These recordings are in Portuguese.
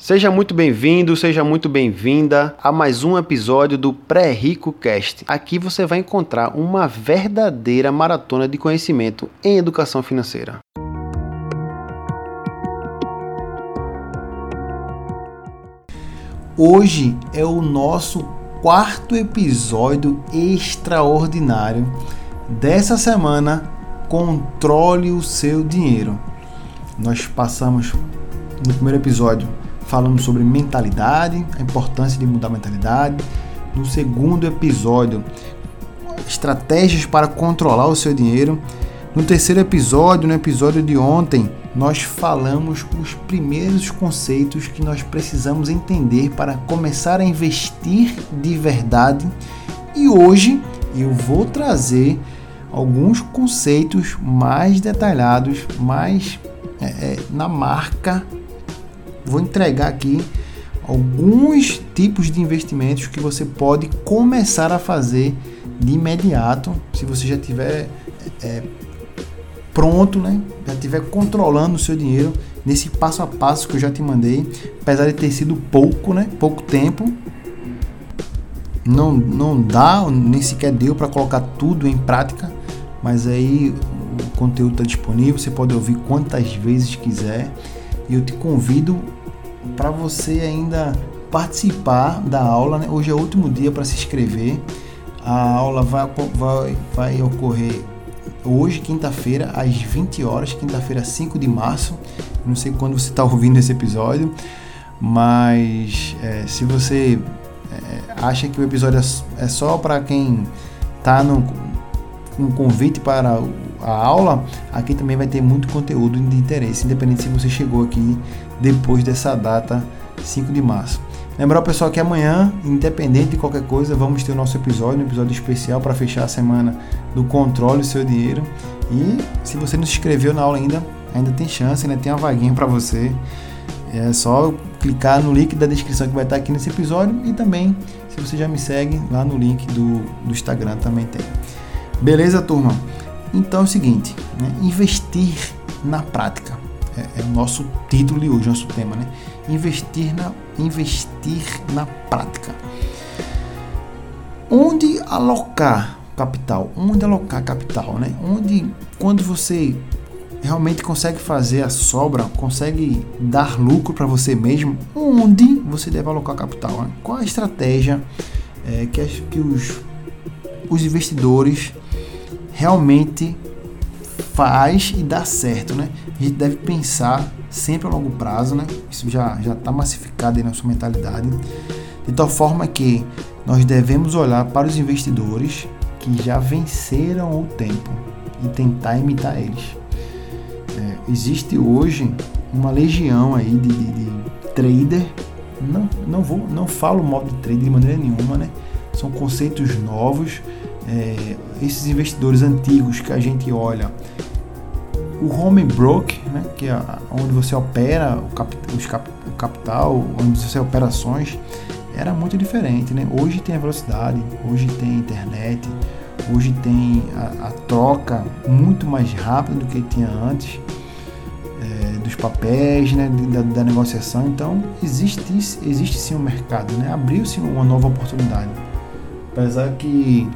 Seja muito bem-vindo, seja muito bem-vinda a mais um episódio do Pré-Rico Cast. Aqui você vai encontrar uma verdadeira maratona de conhecimento em educação financeira. Hoje é o nosso quarto episódio extraordinário dessa semana. Controle o seu dinheiro. Nós passamos no primeiro episódio falando sobre mentalidade, a importância de mudar a mentalidade. No segundo episódio, estratégias para controlar o seu dinheiro. No terceiro episódio, no episódio de ontem, nós falamos os primeiros conceitos que nós precisamos entender para começar a investir de verdade. E hoje eu vou trazer alguns conceitos mais detalhados, mais é, é, na marca vou entregar aqui alguns tipos de investimentos que você pode começar a fazer de imediato, se você já tiver é, pronto, né? Já tiver controlando o seu dinheiro nesse passo a passo que eu já te mandei, apesar de ter sido pouco, né? Pouco tempo, não não dá, nem sequer deu para colocar tudo em prática, mas aí o conteúdo está disponível, você pode ouvir quantas vezes quiser. E eu te convido para você ainda participar da aula. Né? Hoje é o último dia para se inscrever. A aula vai, vai, vai ocorrer hoje, quinta-feira, às 20 horas, quinta-feira, 5 de março. Não sei quando você está ouvindo esse episódio, mas é, se você é, acha que o episódio é, é só para quem está no um convite para a aula, aqui também vai ter muito conteúdo de interesse, independente se você chegou aqui depois dessa data 5 de março. Lembrar o pessoal que amanhã, independente de qualquer coisa, vamos ter o nosso episódio, um episódio especial para fechar a semana do controle do seu dinheiro. E se você não se inscreveu na aula ainda, ainda tem chance, ainda tem uma vaguinha para você. É só clicar no link da descrição que vai estar aqui nesse episódio e também, se você já me segue, lá no link do, do Instagram também tem. Beleza, turma? Então é o seguinte, né? investir na prática é, é, o nosso título de hoje, nosso tema, né? Investir na, investir na prática. Onde alocar capital? Onde alocar capital, né? Onde, quando você realmente consegue fazer a sobra, consegue dar lucro para você mesmo, onde você deve alocar capital? Né? Qual a estratégia é, que, que os, os investidores realmente faz e dá certo, né? A gente deve pensar sempre a longo prazo, né? Isso já já está massificado na sua mentalidade, de tal forma que nós devemos olhar para os investidores que já venceram o tempo e tentar imitar eles. É, existe hoje uma legião aí de, de, de trader, não, não vou, não falo mal de trader de maneira nenhuma, né? São conceitos novos é, esses investidores antigos que a gente olha, o home broke, né, que é onde você opera o, cap, cap, o capital, onde você opera ações, era muito diferente. Né? Hoje tem a velocidade, hoje tem a internet, hoje tem a, a troca muito mais rápida do que tinha antes é, dos papéis, né, da, da, negociação. Então existe, existe sim um mercado, né? abriu-se uma nova oportunidade. Apesar que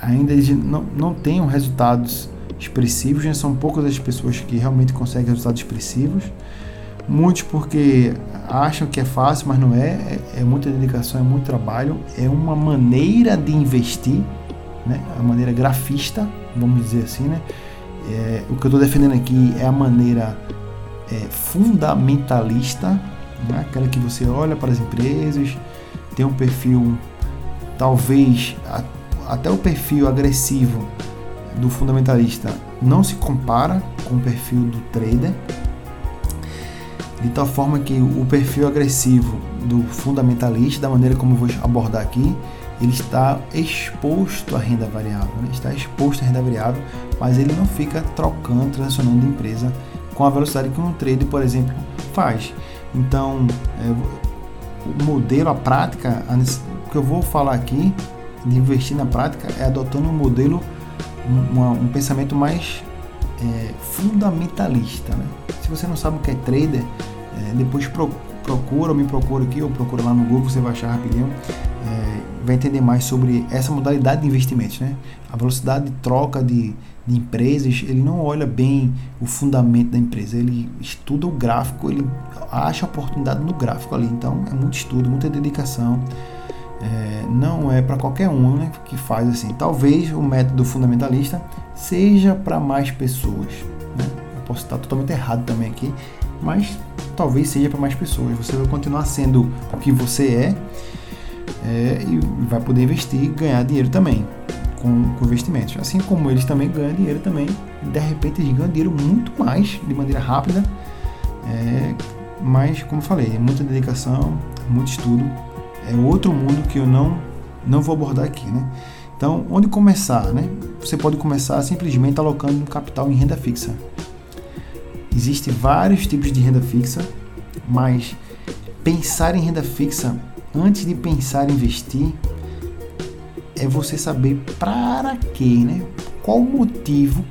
ainda não, não tenham resultados expressivos, né? são poucas as pessoas que realmente conseguem resultados expressivos. Muitos porque acham que é fácil, mas não é. É, é muita dedicação, é muito trabalho. É uma maneira de investir, né? a maneira grafista, vamos dizer assim. Né? É, o que eu estou defendendo aqui é a maneira é, fundamentalista, né? aquela que você olha para as empresas, tem um perfil talvez até o perfil agressivo do fundamentalista não se compara com o perfil do trader, de tal forma que o perfil agressivo do fundamentalista, da maneira como vou abordar aqui, ele está exposto à renda variável, né? está exposto à renda variável, mas ele não fica trocando, transacionando de empresa com a velocidade que um trader, por exemplo, faz. Então, é, o modelo, a prática, o que eu vou falar aqui de investir na prática é adotando um modelo, um, um pensamento mais é, fundamentalista. Né? Se você não sabe o que é trader, É, depois pro, procura me procura aqui, ou procura lá no Google, você vai achar rapidinho. É, vai entender mais sobre essa modalidade de investimentos, né? A velocidade de troca de, de empresas, ele não olha bem o fundamento da empresa, ele estuda o gráfico, ele acha oportunidade no gráfico ali. Então é muito estudo, muita dedicação. É, não é para qualquer um né, que faz assim. Talvez o método fundamentalista seja para mais pessoas. Né? Eu posso estar totalmente errado também aqui, mas talvez seja para mais pessoas. Você vai continuar sendo o que você é, é e vai poder investir e ganhar dinheiro também com, com, investimentos. Assim como eles também ganham dinheiro também, de repente eles ganham dinheiro muito mais de maneira rápida. É, mas como falei, é muita dedicação, muito estudo é outro mundo que eu não não vou abordar aqui, né? Então, onde começar, né? Você pode começar simplesmente alocando capital em renda fixa. Existem vários tipos de renda fixa, mas pensar em renda fixa antes de pensar em investir é você saber para quê, né? Qual o motivo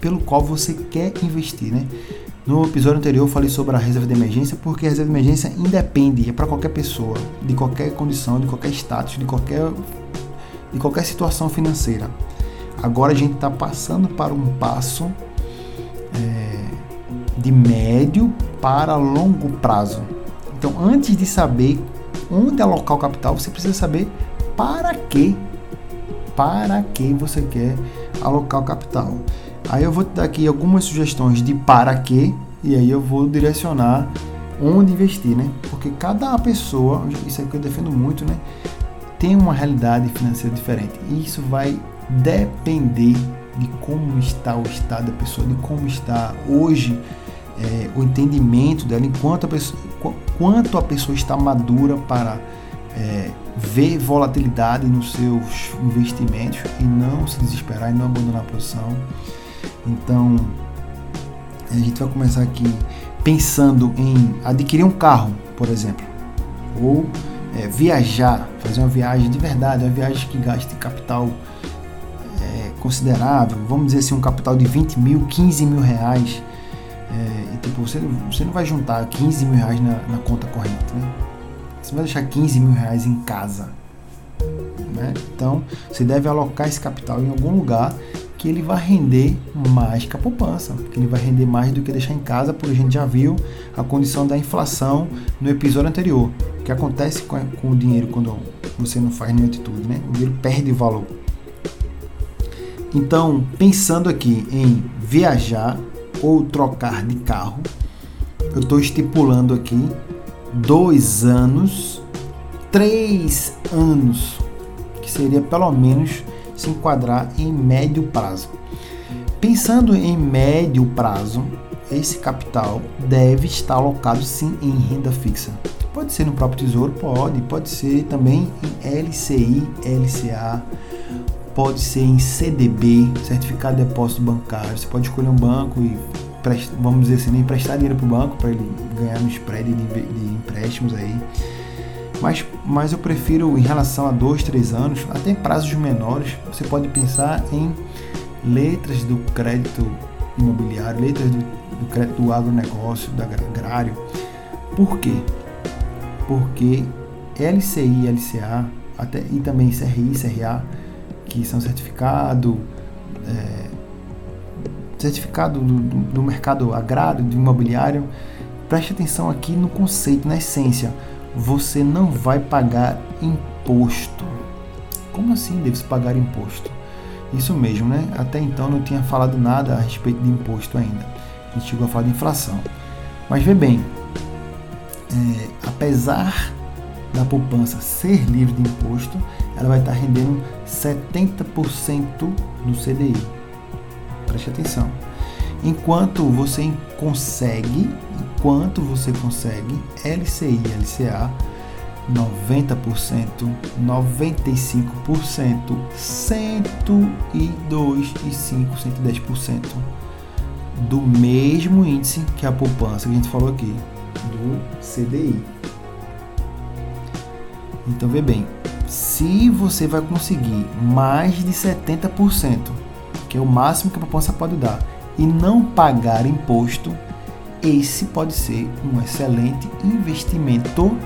pelo qual você quer investir, né? No episódio anterior eu falei sobre a reserva de emergência, porque a reserva de emergência independe, é para qualquer pessoa, de qualquer condição, de qualquer status, de qualquer, de qualquer situação financeira. Agora a gente está passando para um passo é, de médio para longo prazo. Então, antes de saber onde alocar o capital, você precisa saber para que, para que você quer alocar o capital. Aí eu vou te dar aqui algumas sugestões de para quê e aí eu vou direcionar onde investir, né? Porque cada pessoa, isso é que eu defendo muito, né? Tem uma realidade financeira diferente. E isso vai depender de como está o estado da pessoa, de como está hoje é, o entendimento dela, enquanto a pessoa, quanto a pessoa está madura para é, ver volatilidade nos seus investimentos e não se desesperar e não abandonar a posição. Então, a gente vai começar aqui pensando em adquirir um carro, por exemplo, ou é, viajar, fazer uma viagem de verdade, uma viagem que gaste capital é, considerável, vamos dizer assim, um capital de 20 mil, 15 mil reais. É, e, tipo, você, você não vai juntar 15 mil reais na, na conta corrente, né? Você vai deixar 15 mil reais em casa. Né? Então, você deve alocar esse capital em algum lugar que ele vai render mais que a poupança, que ele vai render mais do que deixar em casa, porque a gente já viu a condição da inflação no episódio anterior. O que acontece com, com o dinheiro quando você não faz nenhuma atitude, né? O dinheiro perde valor. Então, pensando aqui em viajar ou trocar de carro, eu estou estipulando aqui dois anos, três anos, que seria pelo menos se enquadrar em médio prazo. Pensando em médio prazo, esse capital deve estar alocado sim em renda fixa. Pode ser no próprio tesouro, pode, pode ser também em LCI, LCA, pode ser em CDB, certificado de depósito bancário. Você pode escolher um banco e vamos dizer assim, emprestar dinheiro para o banco para ele ganhar no spread de empréstimos aí mas, mas eu prefiro em relação a dois, três anos, até prazos menores, você pode pensar em letras do crédito imobiliário, letras do, do crédito do agronegócio, do agrário. Por quê? Porque LCI, LCA, até, e também CRI, CRA, que são certificado, é, certificado do, do, do mercado agrário, do imobiliário, preste atenção aqui no conceito, na essência você não vai pagar imposto. Como assim deve-se pagar imposto? Isso mesmo, né? Até então não tinha falado nada a respeito de imposto ainda. A gente chegou a falar de inflação. Mas vê bem, é, apesar da poupança ser livre de imposto, ela vai estar rendendo 70% do CDI. Preste atenção. Enquanto você consegue quanto você consegue LCI e LCA 90%, 95%, 102 e 5, 110% do mesmo índice que a poupança que a gente falou aqui, do CDI. Então vê bem, se você vai conseguir mais de 70%, que é o máximo que a poupança pode dar, e não pagar imposto, esse pode ser um excelente investimento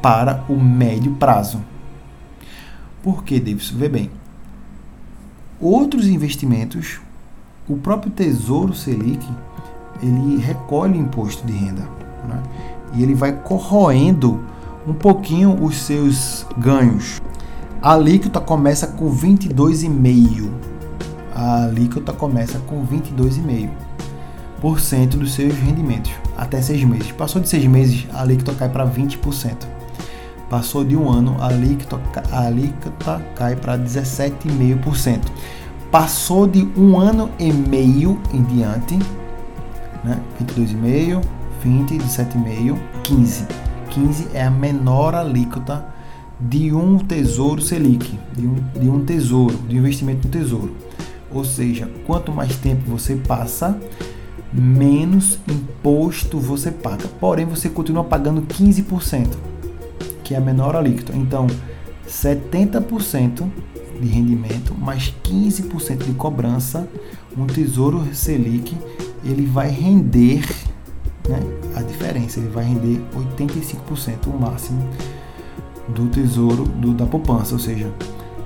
para o médio prazo. Por que, Davidson? Vê bem. Outros investimentos, o próprio Tesouro Selic, ele recolhe o imposto de renda. Né? E ele vai corroendo um pouquinho os seus ganhos. A alíquota começa com 22,5%. A alíquota começa com 22,5% dos seus rendimentos até seis meses. Passou de seis meses, a alíquota cai para 20%. Passou de um ano, a alíquota, a alíquota cai para 17,5%. Passou de um ano e meio em diante, né? 22,5%, 20, 17,5%, 15%. 15 é a menor alíquota de um tesouro Selic, de um, de um tesouro, de investimento no tesouro. Ou seja, quanto mais tempo você passa, menos imposto você paga. Porém, você continua pagando 15%, que é a menor alíquota. Então, 70% de rendimento mais 15% de cobrança, um tesouro Selic, ele vai render né, a diferença, ele vai render 85% o máximo do tesouro do, da poupança, ou seja,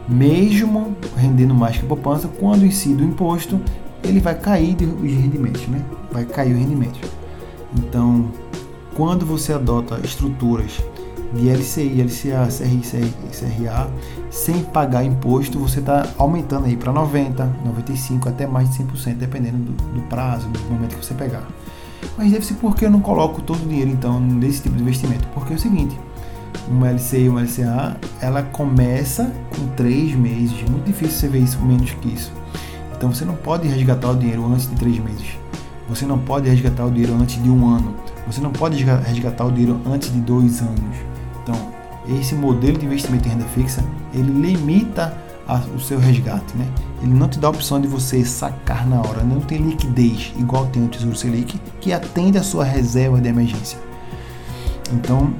mesmo rendendo mais que a poupança, quando incide o imposto, ele vai cair os rendimentos, né? Vai cair o rendimento. Então, quando você adota estruturas de LCI, LCA, CRI, CRA, sem pagar imposto, você está aumentando aí para 90, 95, até mais de 100%, dependendo do, do prazo, do momento que você pegar. Mas deve ser porque eu não coloco todo o dinheiro então nesse tipo de investimento. Porque é o seguinte, uma LCI e uma LCA, ela começa com três meses. Muito difícil você ver isso menos que isso. Então você não pode resgatar o dinheiro antes de três meses. Você não pode resgatar o dinheiro antes de um ano. Você não pode resgatar o dinheiro antes de dois anos. Então, esse modelo de investimento em renda fixa, ele limita a, o seu resgate, né? Ele não te dá a opção de você sacar na hora, não tem liquidez igual tem o Tesouro Selic, que atende a sua reserva de emergência. Então,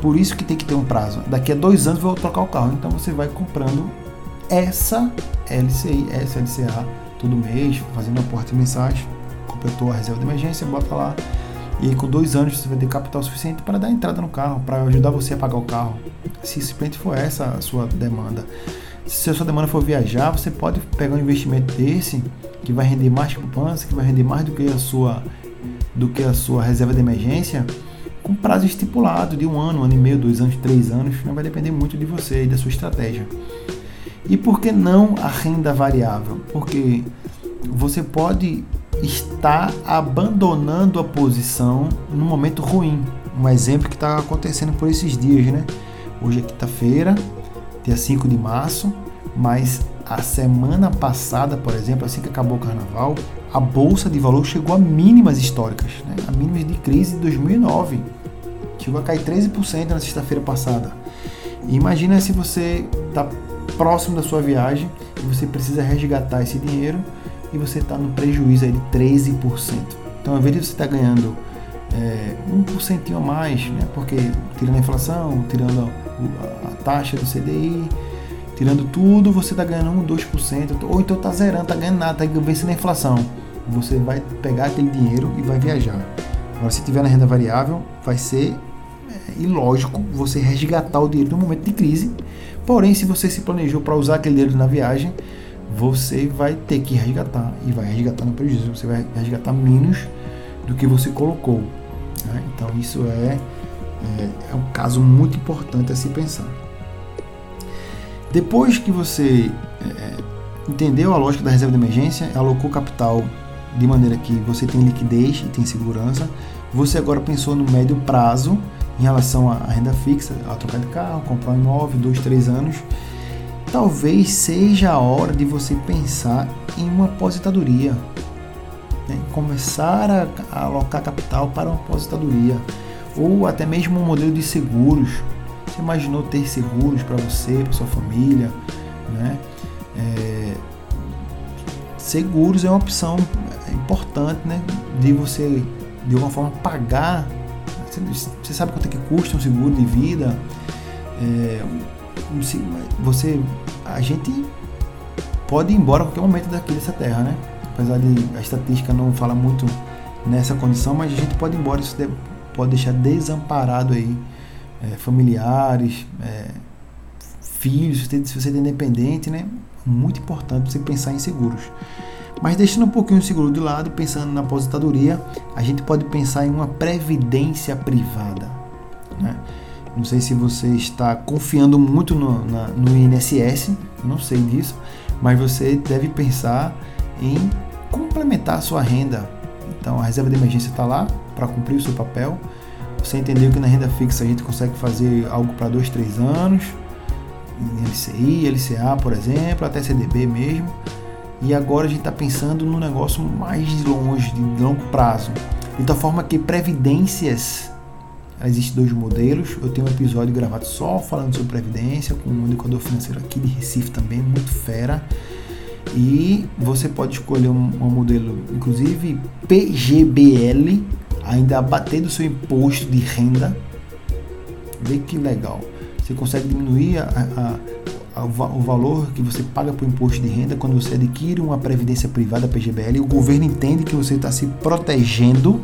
por isso que tem que ter um prazo. Daqui a dois anos vou trocar o carro. Então você vai comprando essa LCI, essa LCA todo mês, fazendo aporte de mensagem, completou a reserva de emergência, bota lá. E aí com dois anos você vai ter capital suficiente para dar entrada no carro, para ajudar você a pagar o carro. Se simplesmente for essa a sua demanda. Se a sua demanda for viajar, você pode pegar um investimento desse que vai render mais poupança, que vai render mais do que a sua do que a sua reserva de emergência com prazo estipulado de um ano, um ano e meio, dois anos, três anos, não vai depender muito de você e da sua estratégia. E por que não a renda variável? Porque você pode estar abandonando a posição no momento ruim. Um exemplo que está acontecendo por esses dias, né? Hoje é quinta-feira, dia 5 de março, mas a semana passada, por exemplo, assim que acabou o carnaval, a bolsa de valor chegou a mínimas históricas, né? a mínimas de crise de 2009. Chegou a cair 13% na sexta-feira passada. Imagina se você está próximo da sua viagem e você precisa resgatar esse dinheiro e você está no prejuízo aí de 13%. Então, ao invés de você estar tá ganhando é, 1% a mais, né? porque tirando a inflação, tirando a, a taxa do CDI, tirando tudo, você está ganhando 1, 2%, ou então está zerando, está ganhando nada, está vencendo a inflação. Você vai pegar aquele dinheiro e vai viajar. Agora, se tiver na renda variável, vai ser ilógico você resgatar o dinheiro no momento de crise. Porém, se você se planejou para usar aquele dinheiro na viagem, você vai ter que resgatar e vai resgatar no prejuízo. Você vai resgatar menos do que você colocou. Né? Então, isso é, é, é um caso muito importante a se pensar. Depois que você é, entendeu a lógica da reserva de emergência, alocou capital de maneira que você tem liquidez e tem segurança, você agora pensou no médio prazo em relação à renda fixa, a trocar de carro, comprar um imóvel, dois, três anos. Talvez seja a hora de você pensar em uma aposentadoria, né? começar a, alocar capital para uma aposentadoria ou até mesmo um modelo de seguros. Você imaginou ter seguros para você, para sua família, né? É, seguros é uma opção importante, né? De você de alguma forma pagar. Você sabe quanto é que custa um seguro de vida? É, você, a gente pode ir embora a qualquer momento daqui dessa terra, né? Apesar de a estatística não falar muito nessa condição, mas a gente pode ir embora, isso pode deixar desamparado aí é, familiares, é, filhos, se você é independente, né? Muito importante você pensar em seguros. Mas deixando um pouquinho o seguro de lado, pensando na aposentadoria, a gente pode pensar em uma previdência privada. Né? Não sei se você está confiando muito no, na, no INSS, não sei disso, mas você deve pensar em complementar a sua renda. Então a reserva de emergência está lá para cumprir o seu papel. Você entendeu que na renda fixa a gente consegue fazer algo para dois, três anos, LCI, LCA, por exemplo, até CDB mesmo. E agora a gente está pensando no negócio mais longe, de longo prazo. De tal forma que previdências, existem dois modelos. Eu tenho um episódio gravado só falando sobre previdência, com um educador financeiro aqui de Recife também, muito fera. E você pode escolher um, um modelo, inclusive PGBL, ainda abater do seu imposto de renda. Vê que legal. Você consegue diminuir a, a o valor que você paga por imposto de renda quando você adquire uma previdência privada PGBL. O governo entende que você está se protegendo,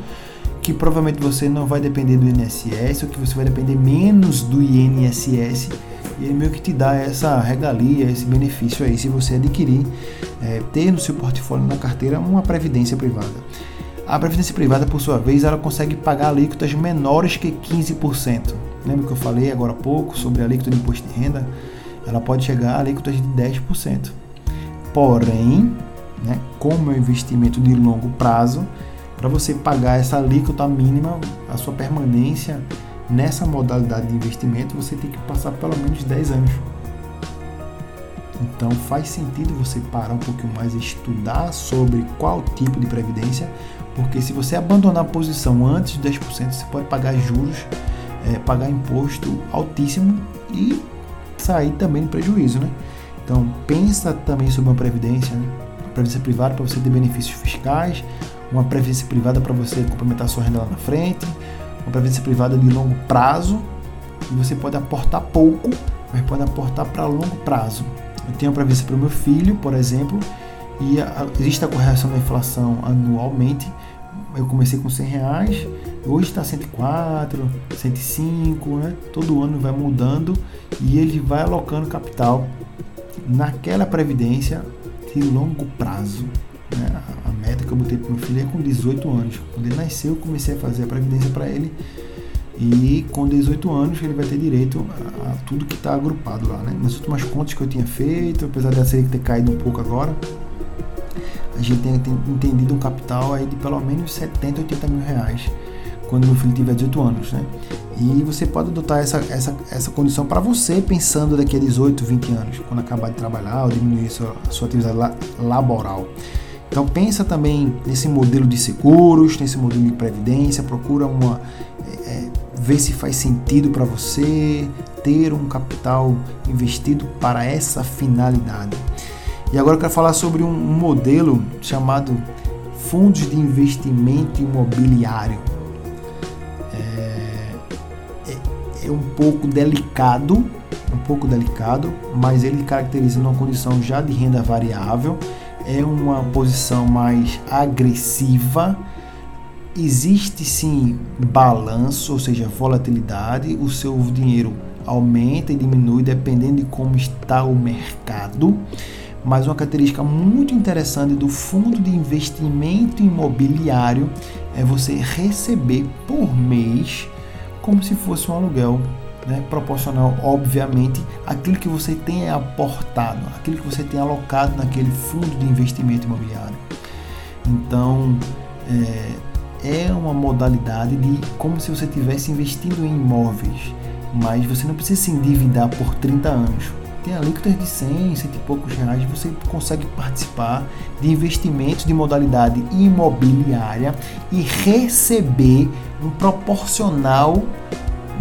que provavelmente você não vai depender do INSS ou que você vai depender menos do INSS. E ele meio que te dá essa regalia, esse benefício aí, se você adquirir, é, ter no seu portfólio, na carteira, uma previdência privada. A previdência privada, por sua vez, ela consegue pagar alíquotas menores que 15%. Lembra que eu falei agora há pouco sobre a alíquota de imposto de renda? Ela pode chegar a alíquotas de 10%. Porém, né, como é um investimento de longo prazo, para você pagar essa alíquota mínima, a sua permanência nessa modalidade de investimento, você tem que passar pelo menos 10 anos. Então faz sentido você parar um pouquinho mais e estudar sobre qual tipo de previdência, porque se você abandonar a posição antes de 10%, você pode pagar juros, é, pagar imposto altíssimo e sair também no prejuízo, né? Então, pensa também sobre uma previdência, né? Uma previdência privada para você ter benefícios fiscais, uma previdência privada para você complementar sua renda lá na frente, uma previdência privada de longo prazo, e você pode aportar pouco, mas pode aportar para longo prazo. Eu tenho uma previdência para o meu filho, por exemplo, e a, existe a correção da inflação anualmente. Eu comecei com 100 reais, Hoje está 104, 105, né? Todo ano vai mudando e ele vai alocando capital naquela previdência de longo prazo. Né? A meta que eu botei para meu filho é com 18 anos. Quando ele nasceu, eu comecei a fazer a previdência para ele e com 18 anos ele vai ter direito a, tudo que está agrupado lá. Né? Nas últimas contas que eu tinha feito, apesar dessa série ter caído um pouco agora, a gente tem, tem entendido um capital aí de pelo menos 70, 80 mil reais quando meu filho tiver 18 anos, né? E você pode adotar essa, essa, essa condição para você pensando daqui a 18, 20 anos, quando acabar de trabalhar ou diminuir sua, sua atividade la, laboral. Então pensa também nesse modelo de seguros, nesse modelo de previdência, procura uma é, é ver se faz sentido para você ter um capital investido para essa finalidade. E agora eu quero falar sobre um modelo chamado fundos de investimento imobiliário. É um pouco delicado, um pouco delicado, mas ele caracteriza uma condição já de renda variável, é uma posição mais agressiva. Existe sim balanço, ou seja, volatilidade, o seu dinheiro aumenta e diminui dependendo de como está o mercado. Mas uma característica muito interessante do fundo de investimento imobiliário é você receber por mês como se fosse um aluguel, né? proporcional, obviamente, àquilo que você tem aportado, aquilo que você tem alocado naquele fundo de investimento imobiliário. Então, é, é uma modalidade de como se você estivesse investindo em imóveis, mas você não precisa se endividar por 30 anos tem alíquotas de 100, 100 e poucos reais, você consegue participar de investimentos de modalidade imobiliária e receber um proporcional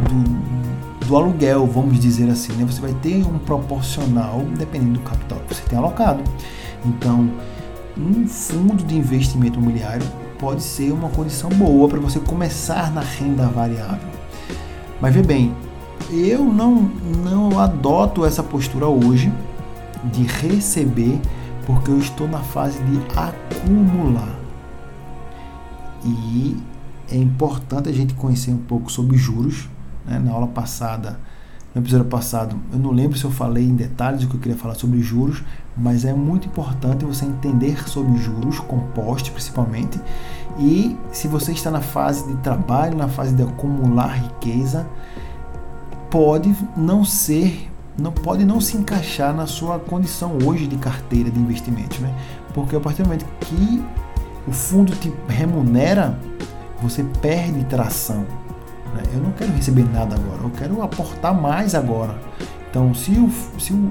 do, do aluguel, vamos dizer assim. Né? Você vai ter um proporcional dependendo do capital que você tem alocado. Então, um fundo de investimento imobiliário pode ser uma condição boa para você começar na renda variável. Mas vê bem, eu não, não adoto essa postura hoje de receber, porque eu estou na fase de acumular. E é importante a gente conhecer um pouco sobre juros. Né? Na aula passada, no episódio passado, eu não lembro se eu falei em detalhes o que eu queria falar sobre juros, mas é muito importante você entender sobre juros compostos, principalmente. E se você está na fase de trabalho, na fase de acumular riqueza, pode não ser, não pode não se encaixar na sua condição hoje de carteira de investimentos, né? Porque a partir do momento que o fundo te remunera, você perde tração. Né? Eu não quero receber nada agora, eu quero aportar mais agora. Então, se o, se o,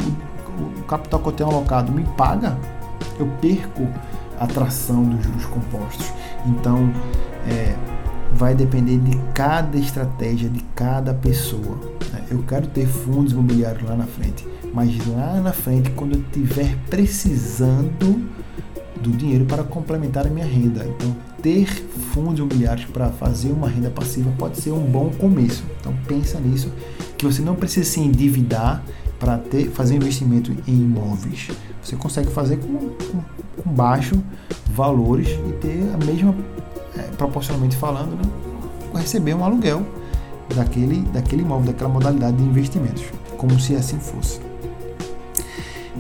o capital que eu tenho alocado me paga, eu perco a tração dos juros compostos. Então, é, vai depender de cada estratégia de cada pessoa. Né? Eu quero ter fundos imobiliários lá na frente, mas lá na frente, quando eu estiver precisando do dinheiro para complementar a minha renda. Então, ter fundos imobiliários para fazer uma renda passiva pode ser um bom começo. Então, pensa nisso, que você não precisa se endividar para ter, fazer investimento em imóveis. Você consegue fazer com, com, com baixo valores e ter a mesma, é, proporcionalmente falando, né, receber um aluguel daquele, daquele imóvel, daquela modalidade de investimentos, como se assim fosse.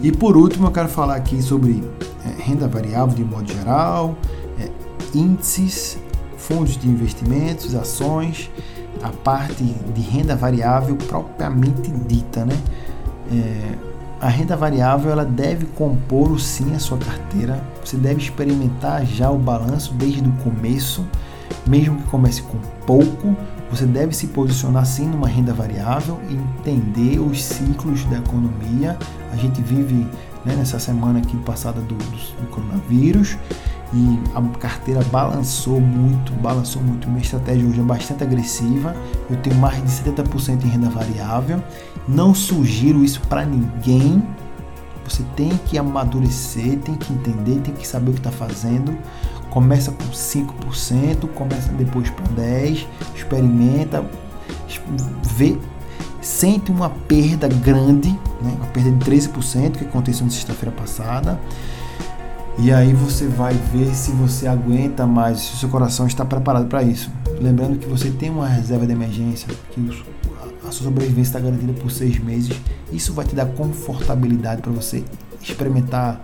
E por último, eu quero falar aqui sobre é, renda variável de modo geral, índices, fundos de investimentos, ações, a parte de renda variável propriamente dita, né? É, a renda variável ela deve compor sim a sua carteira. Você deve experimentar já o balanço desde o começo, mesmo que comece com pouco. Você deve se posicionar sim numa renda variável e entender os ciclos da economia. A gente vive né, nessa semana aqui passada do, do, do, coronavírus e a carteira balançou muito, balançou muito. Minha estratégia hoje é bastante agressiva. Eu tenho mais de 70% em renda variável. Não sugiro isso para ninguém. Você tem que amadurecer, tem que entender, tem que saber o que está fazendo. Começa com 5%, começa depois para 10%, experimenta, vê sente uma perda grande, né, uma perda de 13% que aconteceu na sexta-feira passada. E aí você vai ver se você aguenta mais, se o seu coração está preparado para isso. Lembrando que você tem uma reserva de emergência, que a sua sobrevivência está garantida por seis meses. Isso vai te dar confortabilidade para você experimentar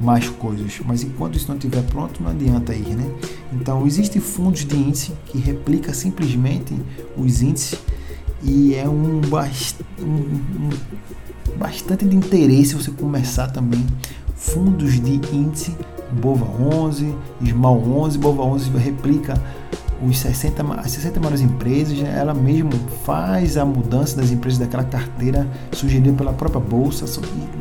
mais coisas. Mas enquanto isso não estiver pronto, não adianta ir, né? Então, existem fundos de índice que replica simplesmente os índices e é um, bast um, um, bastante de interesse você começar também fundos de índice Bova 11, Small 11, Bova 11 replica os 60, as 60 maiores empresas, né? ela mesmo faz a mudança das empresas daquela carteira sugerida pela própria bolsa.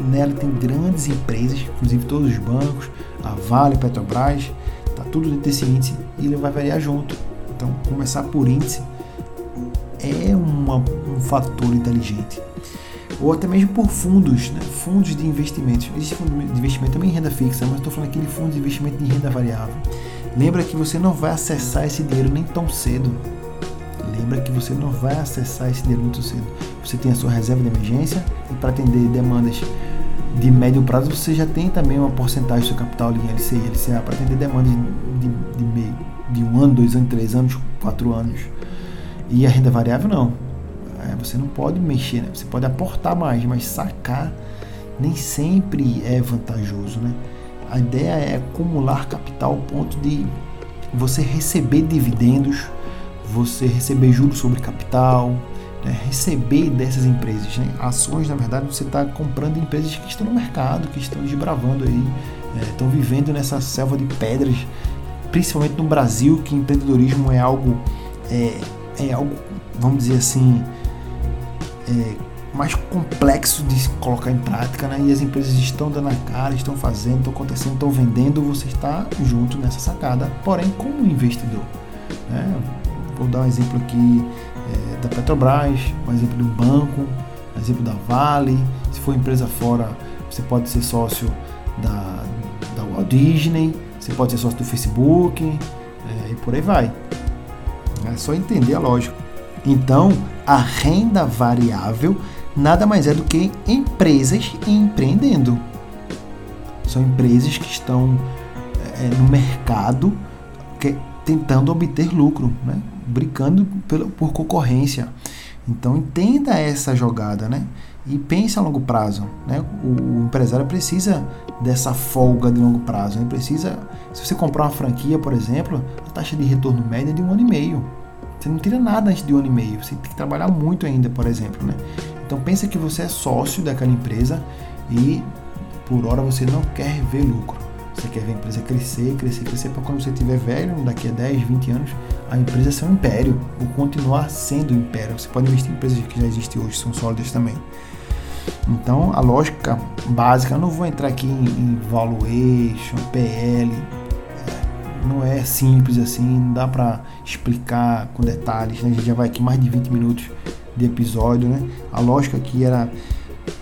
Nela tem grandes empresas, inclusive todos os bancos, a Vale, Petrobras, tá tudo dentro desse índice e ele vai variar junto. Então, começar por índice é uma, um fator inteligente. Ou até mesmo por fundos, né? fundos de investimentos. Existe fundo de investimento também em renda fixa, mas estou falando aqui de fundos de investimento em renda variável. Lembra que você não vai acessar esse dinheiro nem tão cedo. Lembra que você não vai acessar esse dinheiro muito cedo. Você tem a sua reserva de emergência e para atender demandas de médio prazo você já tem também uma porcentagem do seu capital em LCI, LCA para atender demandas de, de, de, de um ano, dois anos, três anos, quatro anos. E a renda variável não. É, você não pode mexer, né? você pode aportar mais, mas sacar nem sempre é vantajoso. Né? A ideia é acumular capital ao ponto de você receber dividendos, você receber juros sobre capital, né? receber dessas empresas. Né? Ações, na verdade, você está comprando empresas que estão no mercado, que estão desbravando aí, é, estão vivendo nessa selva de pedras, principalmente no Brasil, que empreendedorismo é algo é, é algo, vamos dizer assim, é, mais complexo de colocar em prática, né? E as empresas estão dando a cara, estão fazendo, estão acontecendo, estão vendendo, você está junto nessa sacada, porém como investidor. Né? Vou dar um exemplo aqui é, da Petrobras, um exemplo do banco, um exemplo da Vale. Se for empresa fora, você pode ser sócio da, da Walt Disney, você pode ser sócio do Facebook é, e por aí vai. É só entender a lógica. Então, a renda variável nada mais é do que empresas empreendendo. São empresas que estão é, no mercado que, tentando obter lucro, né? brincando por concorrência. Então entenda essa jogada, né? E pense a longo prazo, né? O, o empresário precisa dessa folga de longo prazo, né? Precisa, se você comprar uma franquia, por exemplo, a taxa de retorno média é de um ano e meio. Você não tira nada antes de um ano e meio. Você tem que trabalhar muito ainda, por exemplo, né? Então pensa que você é sócio daquela empresa e por hora você não quer ver lucro. Você quer ver a empresa crescer, crescer, crescer para quando você estiver velho, daqui a 10, 20 anos, a empresa ser um império, ou continuar sendo um império. Você pode investir em empresas que já existem hoje, são sólidas também. Então, a lógica básica, eu não vou entrar aqui em, valuation, PL, não é simples assim, não dá para explicar com detalhes, né? a gente já vai aqui mais de 20 minutos de episódio, né? A lógica aqui era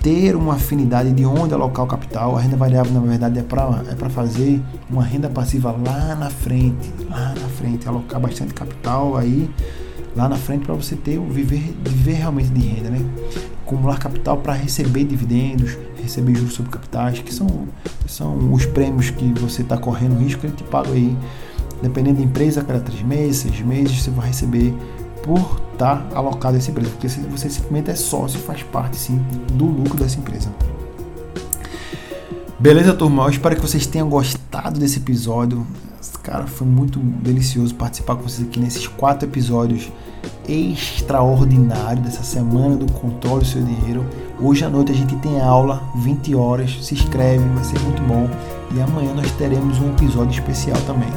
ter uma afinidade de onde alocar o capital. A renda variável, na verdade, é para é fazer uma renda passiva lá na frente, lá na frente, alocar bastante capital aí lá na frente para você ter viver, viver realmente de renda, né? Acumular capital para receber dividendos, receber juros sobre capitais, que são, são os prêmios que você está correndo risco, ele te paga aí, dependendo da empresa, cada três meses, seis meses, você vai receber por estar tá alocado a essa empresa, porque você simplesmente é sócio faz parte sim do lucro dessa empresa. Beleza, turma? Eu espero que vocês tenham gostado desse episódio. Cara, foi muito delicioso participar com vocês aqui nesses quatro episódios extraordinários dessa semana do Controle do Seu Dinheiro. Hoje à noite a gente tem aula, 20 horas. Se inscreve, vai ser muito bom. E amanhã nós teremos um episódio especial também.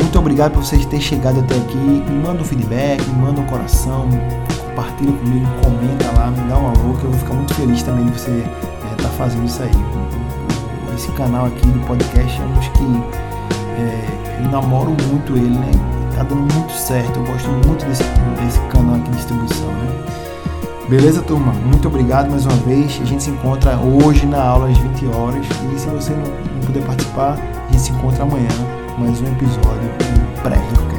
Muito obrigado por vocês terem chegado até aqui. Me manda um feedback, me manda um coração, compartilha comigo, comenta lá, me dá um alô, que eu vou ficar muito feliz também de você estar é, tá fazendo isso aí. Esse canal aqui do podcast é um dos que é, eu namoro muito ele, né? Tá dando muito certo, eu gosto muito desse, desse canal aqui de distribuição, né? Beleza, turma? Muito obrigado mais uma vez. A gente se encontra hoje na aula às 20 horas. E se você não, não puder participar, a gente se encontra amanhã mais um episódio do Pré-Rincocast.